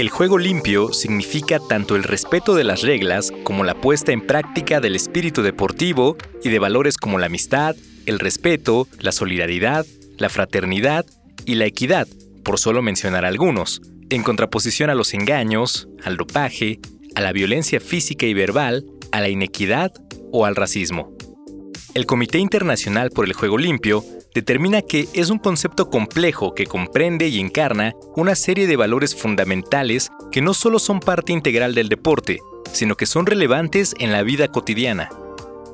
El juego limpio significa tanto el respeto de las reglas como la puesta en práctica del espíritu deportivo y de valores como la amistad, el respeto, la solidaridad, la fraternidad y la equidad, por solo mencionar algunos, en contraposición a los engaños, al dopaje, a la violencia física y verbal, a la inequidad o al racismo. El Comité Internacional por el Juego Limpio determina que es un concepto complejo que comprende y encarna una serie de valores fundamentales que no solo son parte integral del deporte, sino que son relevantes en la vida cotidiana.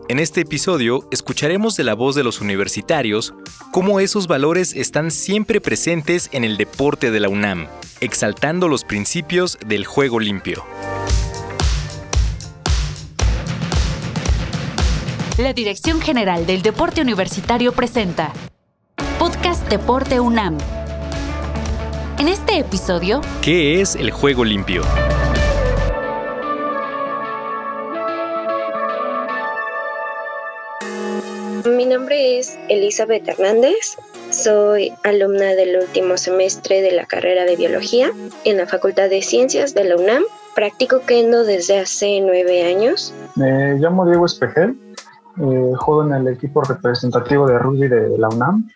En este episodio escucharemos de la voz de los universitarios cómo esos valores están siempre presentes en el deporte de la UNAM, exaltando los principios del juego limpio. La Dirección General del Deporte Universitario presenta Podcast Deporte UNAM. En este episodio, ¿qué es el juego limpio? Mi nombre es Elizabeth Hernández. Soy alumna del último semestre de la carrera de biología en la Facultad de Ciencias de la UNAM. Practico kendo desde hace nueve años. Me llamo Diego Espejel eh, juego en el equipo representativo de rugby de la UNAM.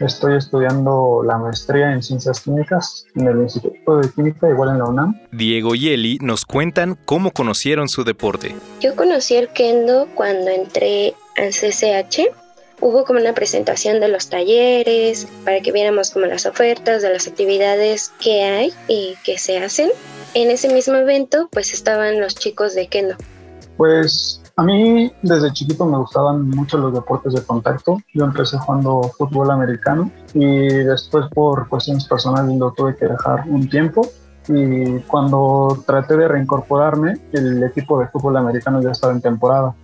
Estoy estudiando la maestría en ciencias químicas en el Instituto de Química, igual en la UNAM. Diego y Eli nos cuentan cómo conocieron su deporte. Yo conocí el kendo cuando entré al CCH. Hubo como una presentación de los talleres para que viéramos como las ofertas de las actividades que hay y que se hacen. En ese mismo evento pues estaban los chicos de kendo. Pues a mí desde chiquito me gustaban mucho los deportes de contacto. Yo empecé jugando fútbol americano y después por cuestiones personales lo tuve que dejar un tiempo. Y cuando traté de reincorporarme, el equipo de fútbol americano ya estaba en temporada.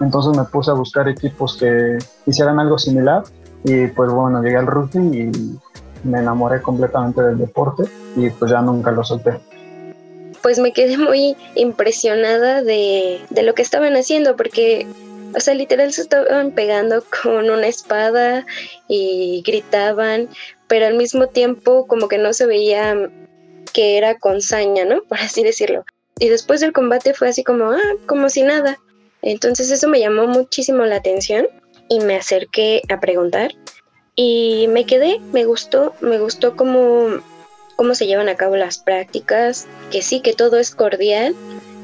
Entonces me puse a buscar equipos que hicieran algo similar y pues bueno, llegué al rugby y me enamoré completamente del deporte y pues ya nunca lo solté pues me quedé muy impresionada de, lo que estaban haciendo porque o sea, literal se estaban pegando con una espada y gritaban, pero al mismo tiempo como que no se veía que era con saña, ¿no? Por así decirlo. Y después del combate fue así como, ah, como si nada. Entonces eso me llamó muchísimo la atención y me acerqué a preguntar y me quedé, me gustó, me gustó como cómo se llevan a cabo las prácticas, que sí, que todo es cordial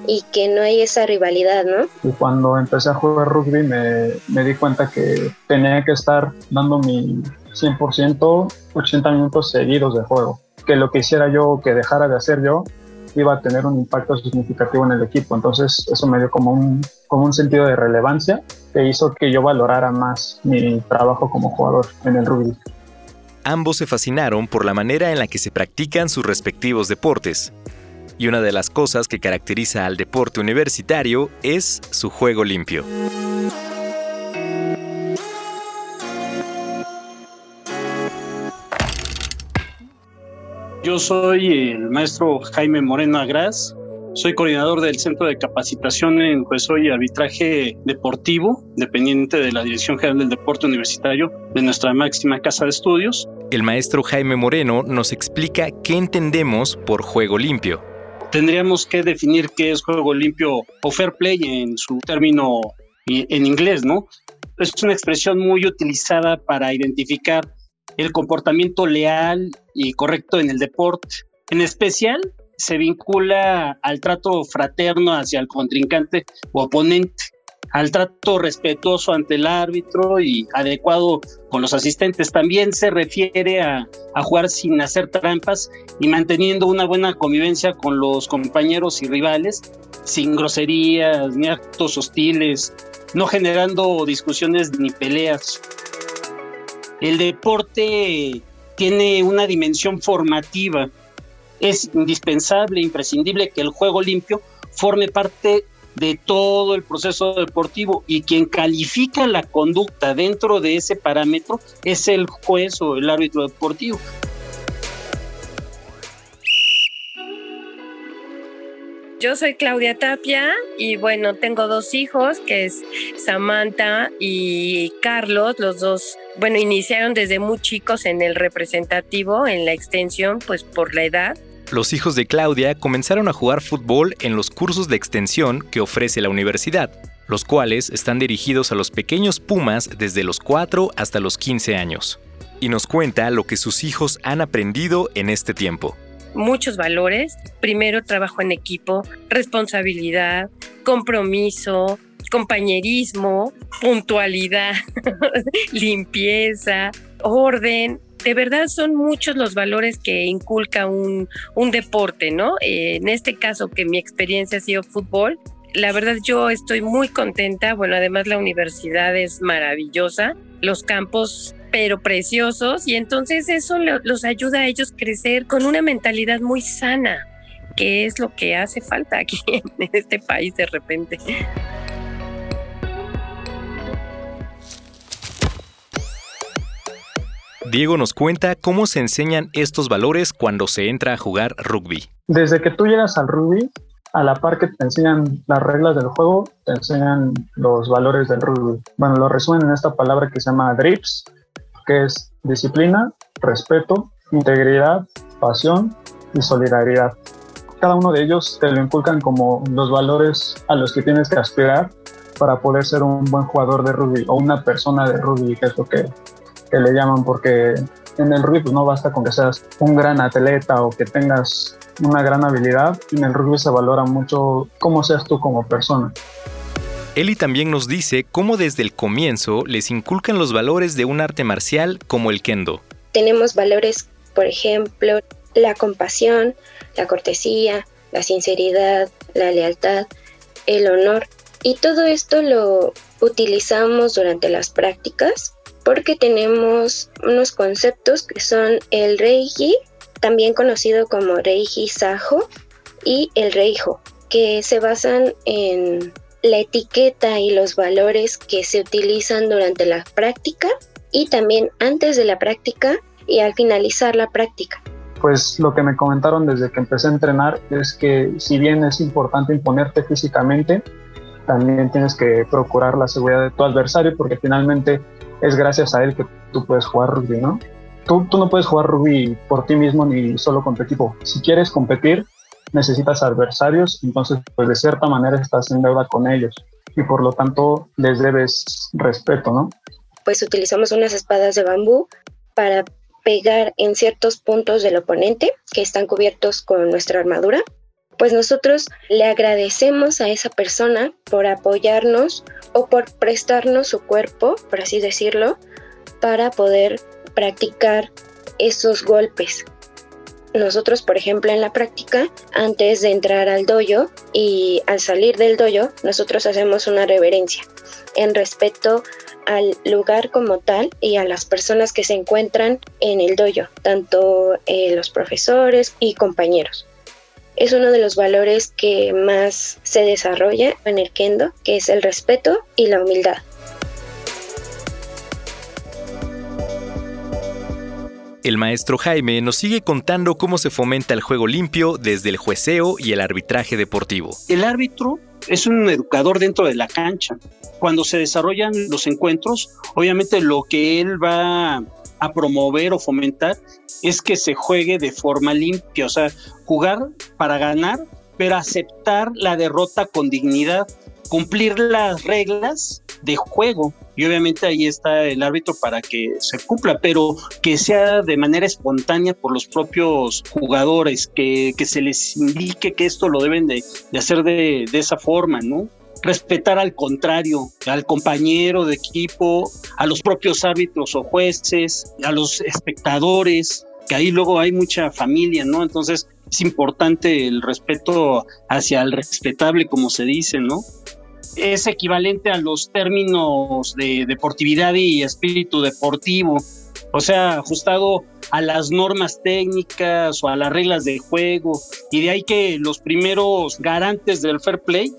y que no hay esa rivalidad, ¿no? Y cuando empecé a jugar rugby me, me di cuenta que tenía que estar dando mi 100%, 80 minutos seguidos de juego. Que lo que hiciera yo o que dejara de hacer yo iba a tener un impacto significativo en el equipo. Entonces eso me dio como un, como un sentido de relevancia que hizo que yo valorara más mi trabajo como jugador en el rugby ambos se fascinaron por la manera en la que se practican sus respectivos deportes. Y una de las cosas que caracteriza al deporte universitario es su juego limpio. Yo soy el maestro Jaime Moreno Agras, soy coordinador del Centro de Capacitación en Juez y Arbitraje Deportivo, dependiente de la Dirección General del Deporte Universitario de nuestra máxima casa de estudios. El maestro Jaime Moreno nos explica qué entendemos por juego limpio. Tendríamos que definir qué es juego limpio o fair play en su término en inglés, ¿no? Es una expresión muy utilizada para identificar el comportamiento leal y correcto en el deporte. En especial, se vincula al trato fraterno hacia el contrincante o oponente, al trato respetuoso ante el árbitro y adecuado con los asistentes. También se refiere a, jugar sin hacer trampas y manteniendo una buena convivencia con los compañeros y rivales, sin groserías ni actos hostiles, no generando discusiones ni peleas. El deporte tiene una dimensión formativa es indispensable, imprescindible que el juego limpio forme parte de todo el proceso deportivo y quien califica la conducta dentro de ese parámetro es el juez o el árbitro deportivo. Yo soy Claudia Tapia y bueno, tengo dos hijos, que es Samantha y Carlos, los dos, bueno, iniciaron desde muy chicos en el representativo, en la extensión, pues por la edad. Los hijos de Claudia comenzaron a jugar fútbol en los cursos de extensión que ofrece la universidad, los cuales están dirigidos a los pequeños Pumas desde los 4 hasta los 15 años. Y nos cuenta lo que sus hijos han aprendido en este tiempo muchos valores. Primero, trabajo en equipo, responsabilidad, compromiso, compañerismo, puntualidad, limpieza, orden. De verdad son muchos los valores que inculca un, un deporte, ¿no? Eh, en este caso, que mi experiencia ha sido fútbol, la verdad yo estoy muy contenta. Bueno, además la universidad es maravillosa. Los campos pero preciosos y entonces eso los ayuda a ellos crecer con una mentalidad muy sana, que es lo que hace falta aquí en este país de repente. Diego nos cuenta cómo se enseñan estos valores cuando se entra a jugar rugby. Desde que tú llegas al rugby, a la par que te enseñan las reglas del juego, te enseñan los valores del rugby. Bueno, lo resumen en esta palabra que se llama DRIPS, que es disciplina, respeto, integridad, pasión y solidaridad. Cada uno de ellos te lo inculcan como los valores a los que tienes que aspirar para poder ser un buen jugador de rugby o una persona de rugby, que es lo que, que le llaman, porque en el rugby pues, no basta con que seas un gran atleta o que tengas una gran habilidad, en el rugby se valora mucho cómo seas tú como persona. Eli también nos dice cómo desde el comienzo les inculcan los valores de un arte marcial como el kendo. Tenemos valores, por ejemplo, la compasión, la cortesía, la sinceridad, la lealtad, el honor. Y todo esto lo utilizamos durante las prácticas porque tenemos unos conceptos que son el Reiki, también conocido como Reiki Sajo, y el Reijo, que se basan en la etiqueta y los valores que se utilizan durante la práctica y también antes de la práctica y al finalizar la práctica. Pues lo que me comentaron desde que empecé a entrenar es que si bien es importante imponerte físicamente, también tienes que procurar la seguridad de tu adversario porque finalmente es gracias a él que tú puedes jugar rugby, ¿no? Tú, tú no puedes jugar rugby por ti mismo ni solo con tu equipo. Si quieres competir, necesitas adversarios, entonces pues de cierta manera estás en deuda con ellos y por lo tanto les debes respeto, ¿no? Pues utilizamos unas espadas de bambú para pegar en ciertos puntos del oponente que están cubiertos con nuestra armadura. Pues nosotros le agradecemos a esa persona por apoyarnos o por prestarnos su cuerpo, por así decirlo, para poder practicar esos golpes nosotros, por ejemplo, en la práctica, antes de entrar al dojo y al salir del dojo, nosotros hacemos una reverencia en respeto al lugar como tal y a las personas que se encuentran en el dojo, tanto eh, los profesores y compañeros. Es uno de los valores que más se desarrolla en el kendo, que es el respeto y la humildad. El maestro Jaime nos sigue contando cómo se fomenta el juego limpio desde el jueceo y el arbitraje deportivo. El árbitro es un educador dentro de la cancha. Cuando se desarrollan los encuentros, obviamente lo que él va a promover o fomentar es que se juegue de forma limpia, o sea, jugar para ganar, pero aceptar la derrota con dignidad, cumplir las reglas de juego y obviamente ahí está el árbitro para que se cumpla, pero que sea de manera espontánea por los propios jugadores, que, se les indique que esto lo deben de, hacer de, de esa forma, ¿no? Respetar al contrario, al compañero de equipo, a los propios árbitros o jueces, a los espectadores, que ahí luego hay mucha familia, ¿no? Entonces es importante el respeto hacia el respetable, como se dice, ¿no? es equivalente a los términos de deportividad y espíritu deportivo, o sea, ajustado a las normas técnicas o a las reglas de juego, y de ahí que los primeros garantes del fair play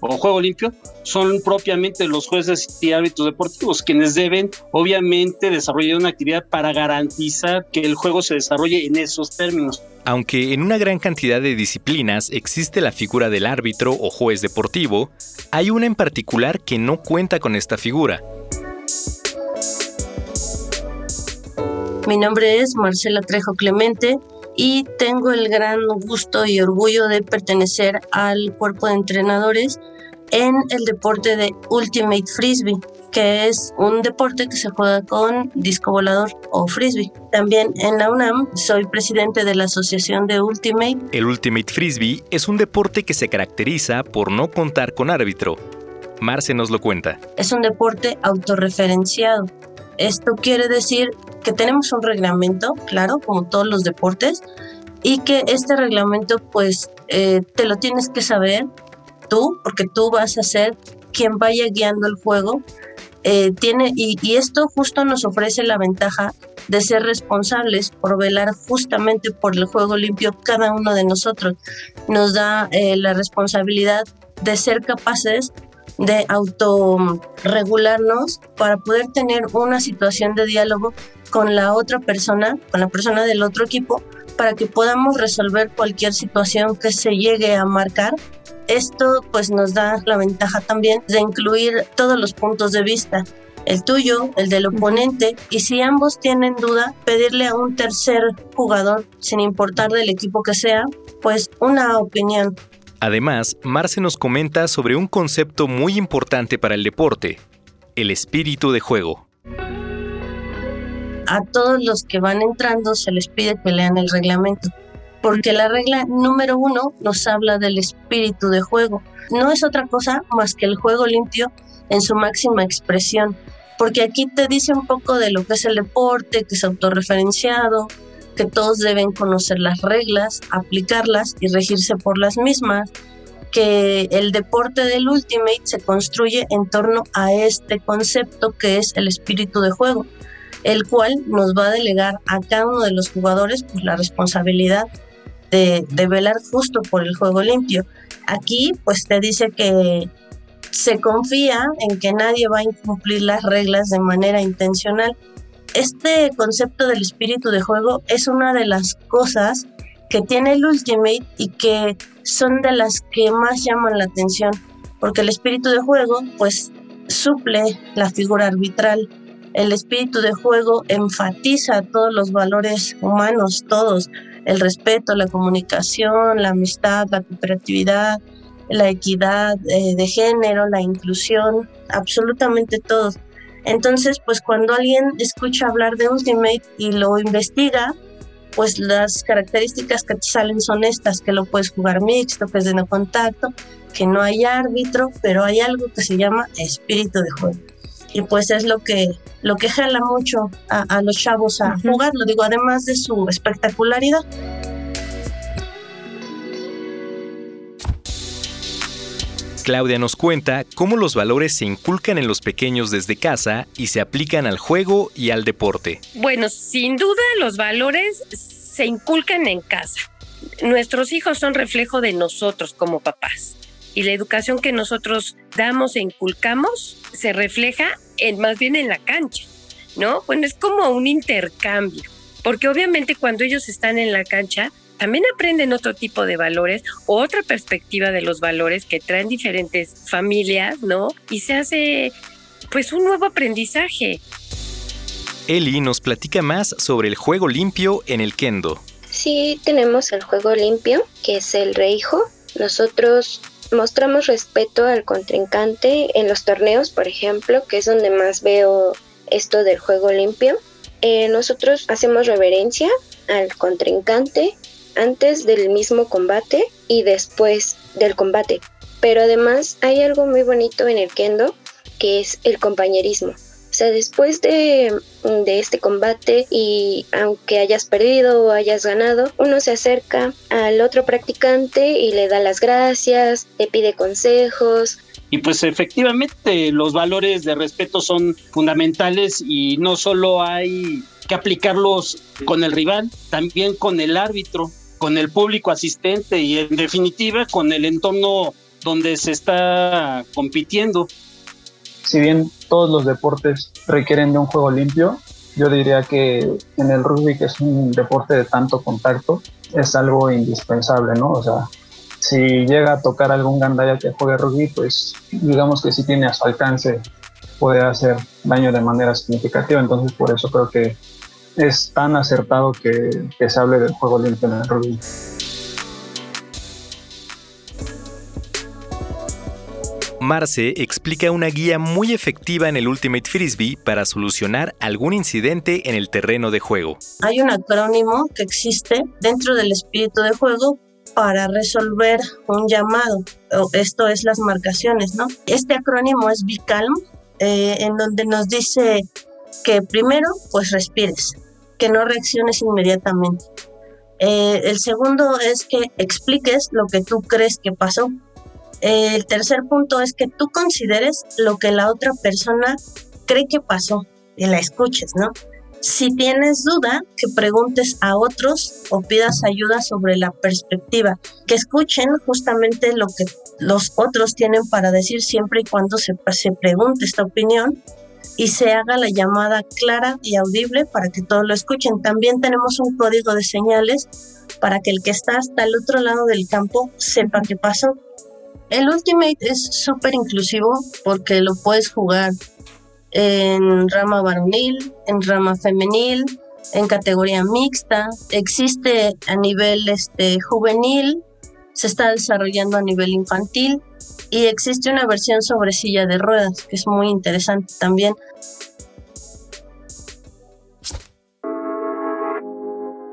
o juego limpio, son propiamente los jueces y árbitros deportivos quienes deben obviamente desarrollar una actividad para garantizar que el juego se desarrolle en esos términos. Aunque en una gran cantidad de disciplinas existe la figura del árbitro o juez deportivo, hay una en particular que no cuenta con esta figura. Mi nombre es Marcela Trejo Clemente y tengo el gran gusto y orgullo de pertenecer al cuerpo de entrenadores en el deporte de Ultimate Frisbee, que es un deporte que se juega con disco volador o frisbee. También en la UNAM soy presidente de la Asociación de Ultimate. El Ultimate Frisbee es un deporte que se caracteriza por no contar con árbitro. Marce nos lo cuenta. Es un deporte autorreferenciado. Esto quiere decir que tenemos un reglamento, claro, como todos los deportes, y que este reglamento pues eh, te lo tienes que saber tú, porque tú vas a ser quien vaya guiando el juego. Eh, tiene, y, esto justo nos ofrece la ventaja de ser responsables por velar justamente por el juego limpio cada uno de nosotros. Nos da eh, la responsabilidad de ser capaces de autorregularnos para poder tener una situación de diálogo con la otra persona, con la persona del otro equipo, para que podamos resolver cualquier situación que se llegue a marcar esto pues nos da la ventaja también de incluir todos los puntos de vista, el tuyo, el del oponente, y si ambos tienen duda, pedirle a un tercer jugador, sin importar del equipo que sea, pues una opinión. Además, Marce nos comenta sobre un concepto muy importante para el deporte, el espíritu de juego. A todos los que van entrando se les pide que lean el reglamento porque la regla número uno nos habla del espíritu de juego. No es otra cosa más que el juego limpio en su máxima expresión, porque aquí te dice un poco de lo que es el deporte, que es autorreferenciado, que todos deben conocer las reglas, aplicarlas y regirse por las mismas, que el deporte del Ultimate se construye en torno a este concepto que es el espíritu de juego, el cual nos va a delegar a cada uno de los jugadores pues, la responsabilidad de, velar justo por el juego limpio. Aquí pues te dice que se confía en que nadie va a incumplir las reglas de manera intencional. Este concepto del espíritu de juego es una de las cosas que tiene el Ultimate y que son de las que más llaman la atención, porque el espíritu de juego pues suple la figura arbitral. El espíritu de juego enfatiza todos los valores humanos, todos, el respeto, la comunicación, la amistad, la cooperatividad, la equidad eh, de género, la inclusión, absolutamente todo. Entonces, pues cuando alguien escucha hablar de Ultimate y lo investiga, pues las características que te salen son estas, que lo puedes jugar mixto, que es de no contacto, que no hay árbitro, pero hay algo que se llama espíritu de juego y pues es lo que lo que jala mucho a, los chavos a jugar, lo digo, además de su espectacularidad. Claudia nos cuenta cómo los valores se inculcan en los pequeños desde casa y se aplican al juego y al deporte. Bueno, sin duda los valores se inculcan en casa. Nuestros hijos son reflejo de nosotros como papás y la educación que nosotros damos e inculcamos se refleja en, más bien en la cancha, ¿no? Bueno, es como un intercambio, porque obviamente cuando ellos están en la cancha, también aprenden otro tipo de valores, otra perspectiva de los valores que traen diferentes familias, ¿no? Y se hace pues un nuevo aprendizaje. Eli nos platica más sobre el juego limpio en el kendo. Sí, tenemos el juego limpio, que es el reijo. Nosotros mostramos respeto al contrincante en los torneos, por ejemplo, que es donde más veo esto del juego limpio. Eh, nosotros hacemos reverencia al contrincante antes del mismo combate y después del combate. Pero además hay algo muy bonito en el kendo que es el compañerismo. O sea, después de, este combate y aunque hayas perdido o hayas ganado, uno se acerca al otro practicante y le da las gracias, le pide consejos, y pues efectivamente los valores de respeto son fundamentales y no solo hay que aplicarlos con el rival, también con el árbitro, con el público asistente y en definitiva con el entorno donde se está compitiendo. Si bien todos los deportes requieren de un juego limpio, yo diría que en el rugby, que es un deporte de tanto contacto, es algo indispensable, ¿no? O sea, si llega a tocar algún gandaya que juegue rugby, pues digamos que sí tiene a su alcance poder hacer daño de manera significativa. Entonces, por eso creo que es tan acertado que, que se hable del juego limpio en el rugby. Marce explica una guía muy efectiva en el Ultimate Frisbee para solucionar algún incidente en el terreno de juego. Hay un acrónimo que existe dentro del espíritu de juego para resolver un llamado. Esto es las marcaciones, ¿no? Este acrónimo es BICALM, eh, en donde nos dice que primero, pues respires, que no reacciones inmediatamente. Eh, el segundo es que expliques lo que tú crees que pasó el tercer punto es que tú consideres lo que la otra persona cree que pasó y la escuches, ¿no? Si tienes duda, que preguntes a otros o pidas ayuda sobre la perspectiva, que escuchen justamente lo que los otros tienen para decir siempre y cuando se, se pregunte esta opinión y se haga la llamada clara y audible para que todos lo escuchen. También tenemos un código de señales para que el que está hasta el otro lado del campo sepa qué pasó el Ultimate es súper inclusivo porque lo puedes jugar en rama varonil, en rama femenil, en categoría mixta, existe a nivel este, juvenil, se está desarrollando a nivel infantil y existe una versión sobre silla de ruedas que es muy interesante también.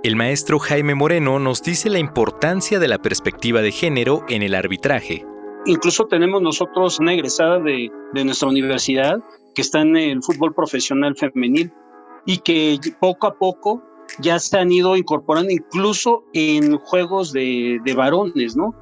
El maestro Jaime Moreno nos dice la importancia de la perspectiva de género en el arbitraje. Incluso tenemos nosotros una egresada de, nuestra universidad que está en el fútbol profesional femenil y que poco a poco ya se han ido incorporando incluso en juegos de, varones, ¿no?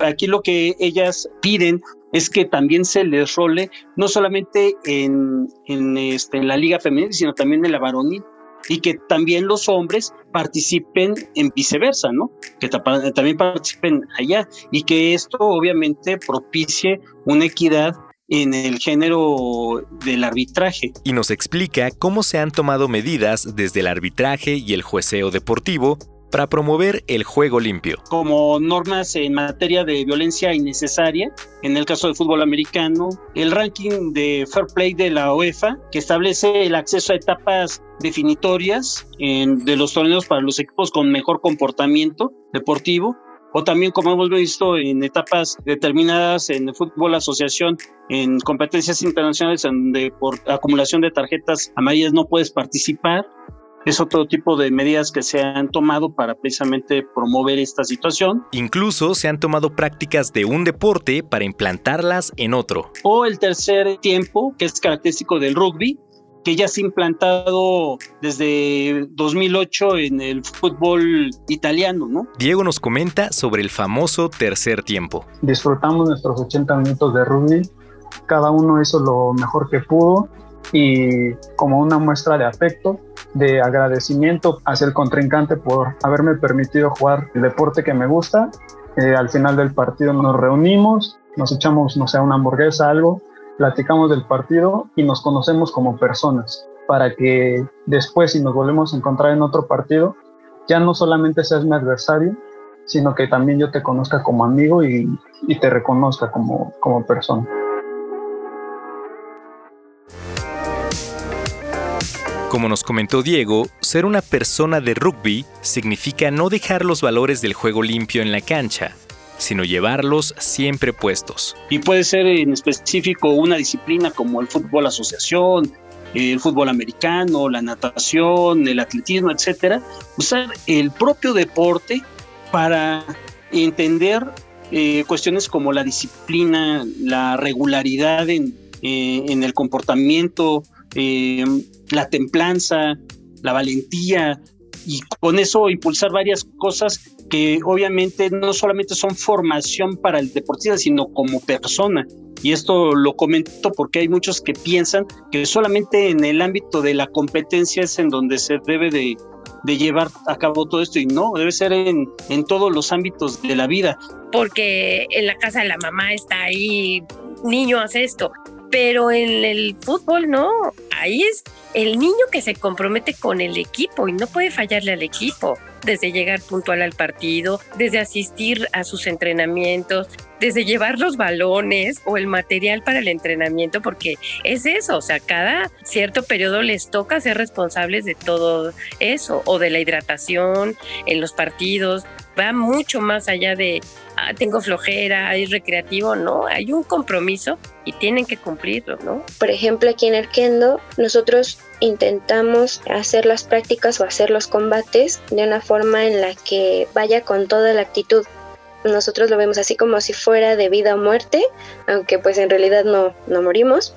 Aquí lo que ellas piden es que también se les role no solamente en, en, este, la liga femenil, sino también en la varonil y que también los hombres participen en viceversa, ¿no? Que también participen allá y que esto obviamente propicie una equidad en el género del arbitraje. Y nos explica cómo se han tomado medidas desde el arbitraje y el jueceo deportivo para promover el juego limpio. Como normas en materia de violencia innecesaria, en el caso del fútbol americano, el ranking de Fair Play de la UEFA, que establece el acceso a etapas definitorias de los torneos para los equipos con mejor comportamiento deportivo, o también como hemos visto en etapas determinadas en el fútbol asociación, en competencias internacionales donde por acumulación de tarjetas amarillas no puedes participar, es otro tipo de medidas que se han tomado para precisamente promover esta situación. Incluso se han tomado prácticas de un deporte para implantarlas en otro. O el tercer tiempo, que es característico del rugby, que ya se ha implantado desde 2008 en el fútbol italiano, ¿no? Diego nos comenta sobre el famoso tercer tiempo. Disfrutamos nuestros 80 minutos de rugby, cada uno hizo lo mejor que pudo y como una muestra de afecto, de agradecimiento hacia el contrincante por haberme permitido jugar el deporte que me gusta. Eh, al final del partido nos reunimos, nos echamos, no sé, una hamburguesa, algo, platicamos del partido y nos conocemos como personas para que después si nos volvemos a encontrar en otro partido, ya no solamente seas mi adversario, sino que también yo te conozca como amigo y, te reconozca como, como persona. Como nos comentó Diego, ser una persona de rugby significa no dejar los valores del juego limpio en la cancha, sino llevarlos siempre puestos. Y puede ser en específico una disciplina como el fútbol asociación, el fútbol americano, la natación, el atletismo, etcétera, usar el propio deporte para entender eh, cuestiones como la disciplina, la regularidad en, eh, en el comportamiento, eh, la templanza, la valentía y con eso impulsar varias cosas que obviamente no solamente son formación para el deportista, sino como persona. Y esto lo comento porque hay muchos que piensan que solamente en el ámbito de la competencia es en donde se debe de, de llevar a cabo todo esto y no, debe ser en, en todos los ámbitos de la vida. Porque en la casa de la mamá está ahí, niño, hace esto, pero en el fútbol no, ahí es el niño que se compromete con el equipo y no puede fallarle al equipo, desde llegar puntual al partido, desde asistir a sus entrenamientos, desde llevar los balones o el material para el entrenamiento, porque es eso, o sea, cada cierto periodo les toca ser responsables de todo eso, o de la hidratación en los partidos, va mucho más allá de ah, tengo flojera, hay recreativo, no, hay un compromiso y tienen que cumplirlo, ¿no? Por ejemplo, aquí en el Kendo, nosotros intentamos hacer las prácticas o hacer los combates de una forma en la que vaya con toda la actitud. Nosotros lo vemos así como si fuera de vida o muerte, aunque pues en realidad no, no morimos,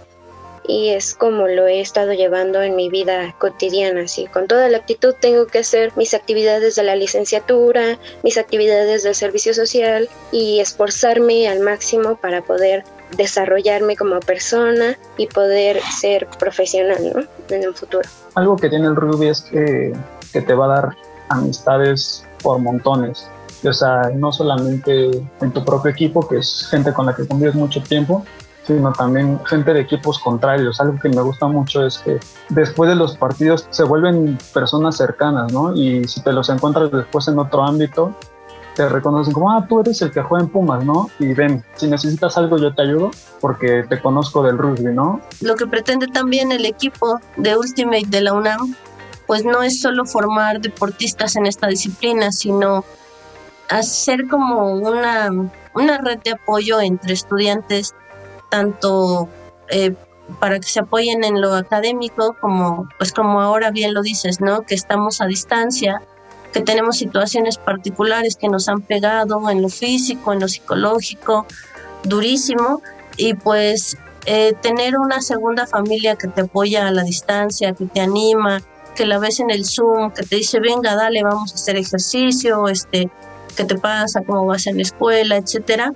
y es como lo he estado llevando en mi vida cotidiana, así con toda la actitud tengo que hacer mis actividades de la licenciatura, mis actividades del servicio social y esforzarme al máximo para poder desarrollarme como persona y poder ser profesional ¿no? en el futuro. Algo que tiene el rugby es que, que te va a dar amistades por montones. O sea, no solamente en tu propio equipo, que es gente con la que convives mucho tiempo, sino también gente de equipos contrarios. Algo que me gusta mucho es que después de los partidos se vuelven personas cercanas, ¿no? Y si te los encuentras después en otro ámbito, te reconocen como, ah, tú eres el que juega en Pumas, ¿no? Y ven, si necesitas algo yo te ayudo porque te conozco del rugby, ¿no? Lo que pretende también el equipo de Ultimate de la UNAM, pues no es solo formar deportistas en esta disciplina, sino hacer como una, una red de apoyo entre estudiantes tanto eh, para que se apoyen en lo académico como pues como ahora bien lo dices, ¿no? Que estamos a distancia, que tenemos situaciones particulares que nos han pegado en lo físico, en lo psicológico, durísimo y pues eh, tener una segunda familia que te apoya a la distancia, que te anima, que la ves en el Zoom, que te dice, venga, dale, vamos a hacer ejercicio, este, ¿qué te pasa? ¿Cómo vas en la escuela? etcétera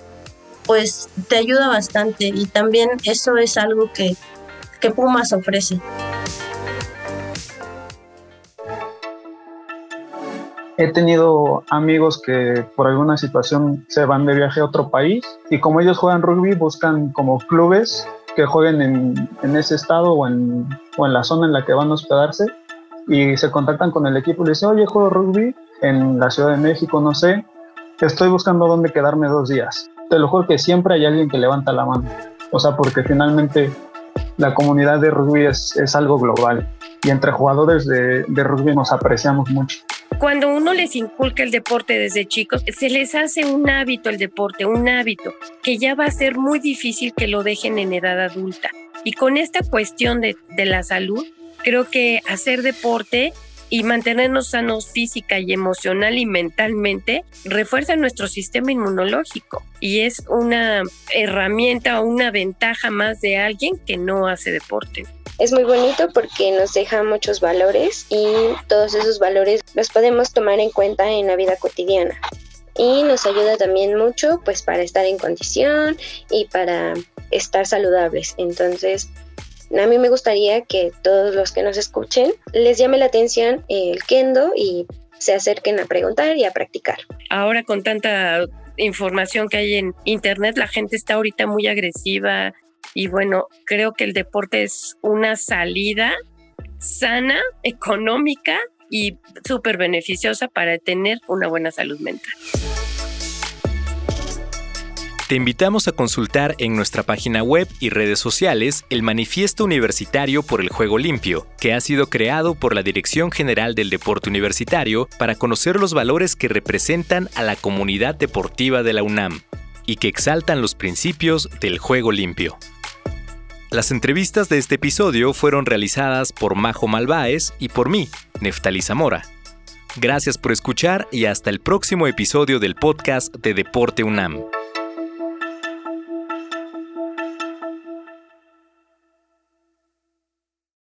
pues te ayuda bastante y también eso es algo que, que Pumas ofrece. He tenido amigos que por alguna situación se van de viaje a otro país y como ellos juegan rugby buscan como clubes que jueguen en, en ese estado o en, o en la zona en la que van a hospedarse y se contactan con el equipo y le dicen, oye, juego rugby en la Ciudad de México, no sé, estoy buscando dónde quedarme dos días te lo juro que siempre hay alguien que levanta la mano. O sea, porque finalmente la comunidad de rugby es, es algo global y entre jugadores de, de, rugby nos apreciamos mucho. Cuando uno les inculca el deporte desde chicos, se les hace un hábito el deporte, un hábito que ya va a ser muy difícil que lo dejen en edad adulta. Y con esta cuestión de, la salud, creo que hacer deporte y mantenernos sanos física y emocional y mentalmente refuerza nuestro sistema inmunológico y es una herramienta o una ventaja más de alguien que no hace deporte. Es muy bonito porque nos deja muchos valores y todos esos valores los podemos tomar en cuenta en la vida cotidiana y nos ayuda también mucho pues para estar en condición y para estar saludables. Entonces, a mí me gustaría que todos los que nos escuchen les llame la atención el kendo y se acerquen a preguntar y a practicar. Ahora con tanta información que hay en internet, la gente está ahorita muy agresiva y bueno, creo que el deporte es una salida sana, económica y súper beneficiosa para tener una buena salud mental. Te invitamos a consultar en nuestra página web y redes sociales el Manifiesto Universitario por el Juego Limpio, que ha sido creado por la Dirección General del Deporte Universitario para conocer los valores que representan a la comunidad deportiva de la UNAM y que exaltan los principios del juego limpio. Las entrevistas de este episodio fueron realizadas por Majo Malváez y por mí, Neftali Zamora. Gracias por escuchar y hasta el próximo episodio del podcast de Deporte UNAM.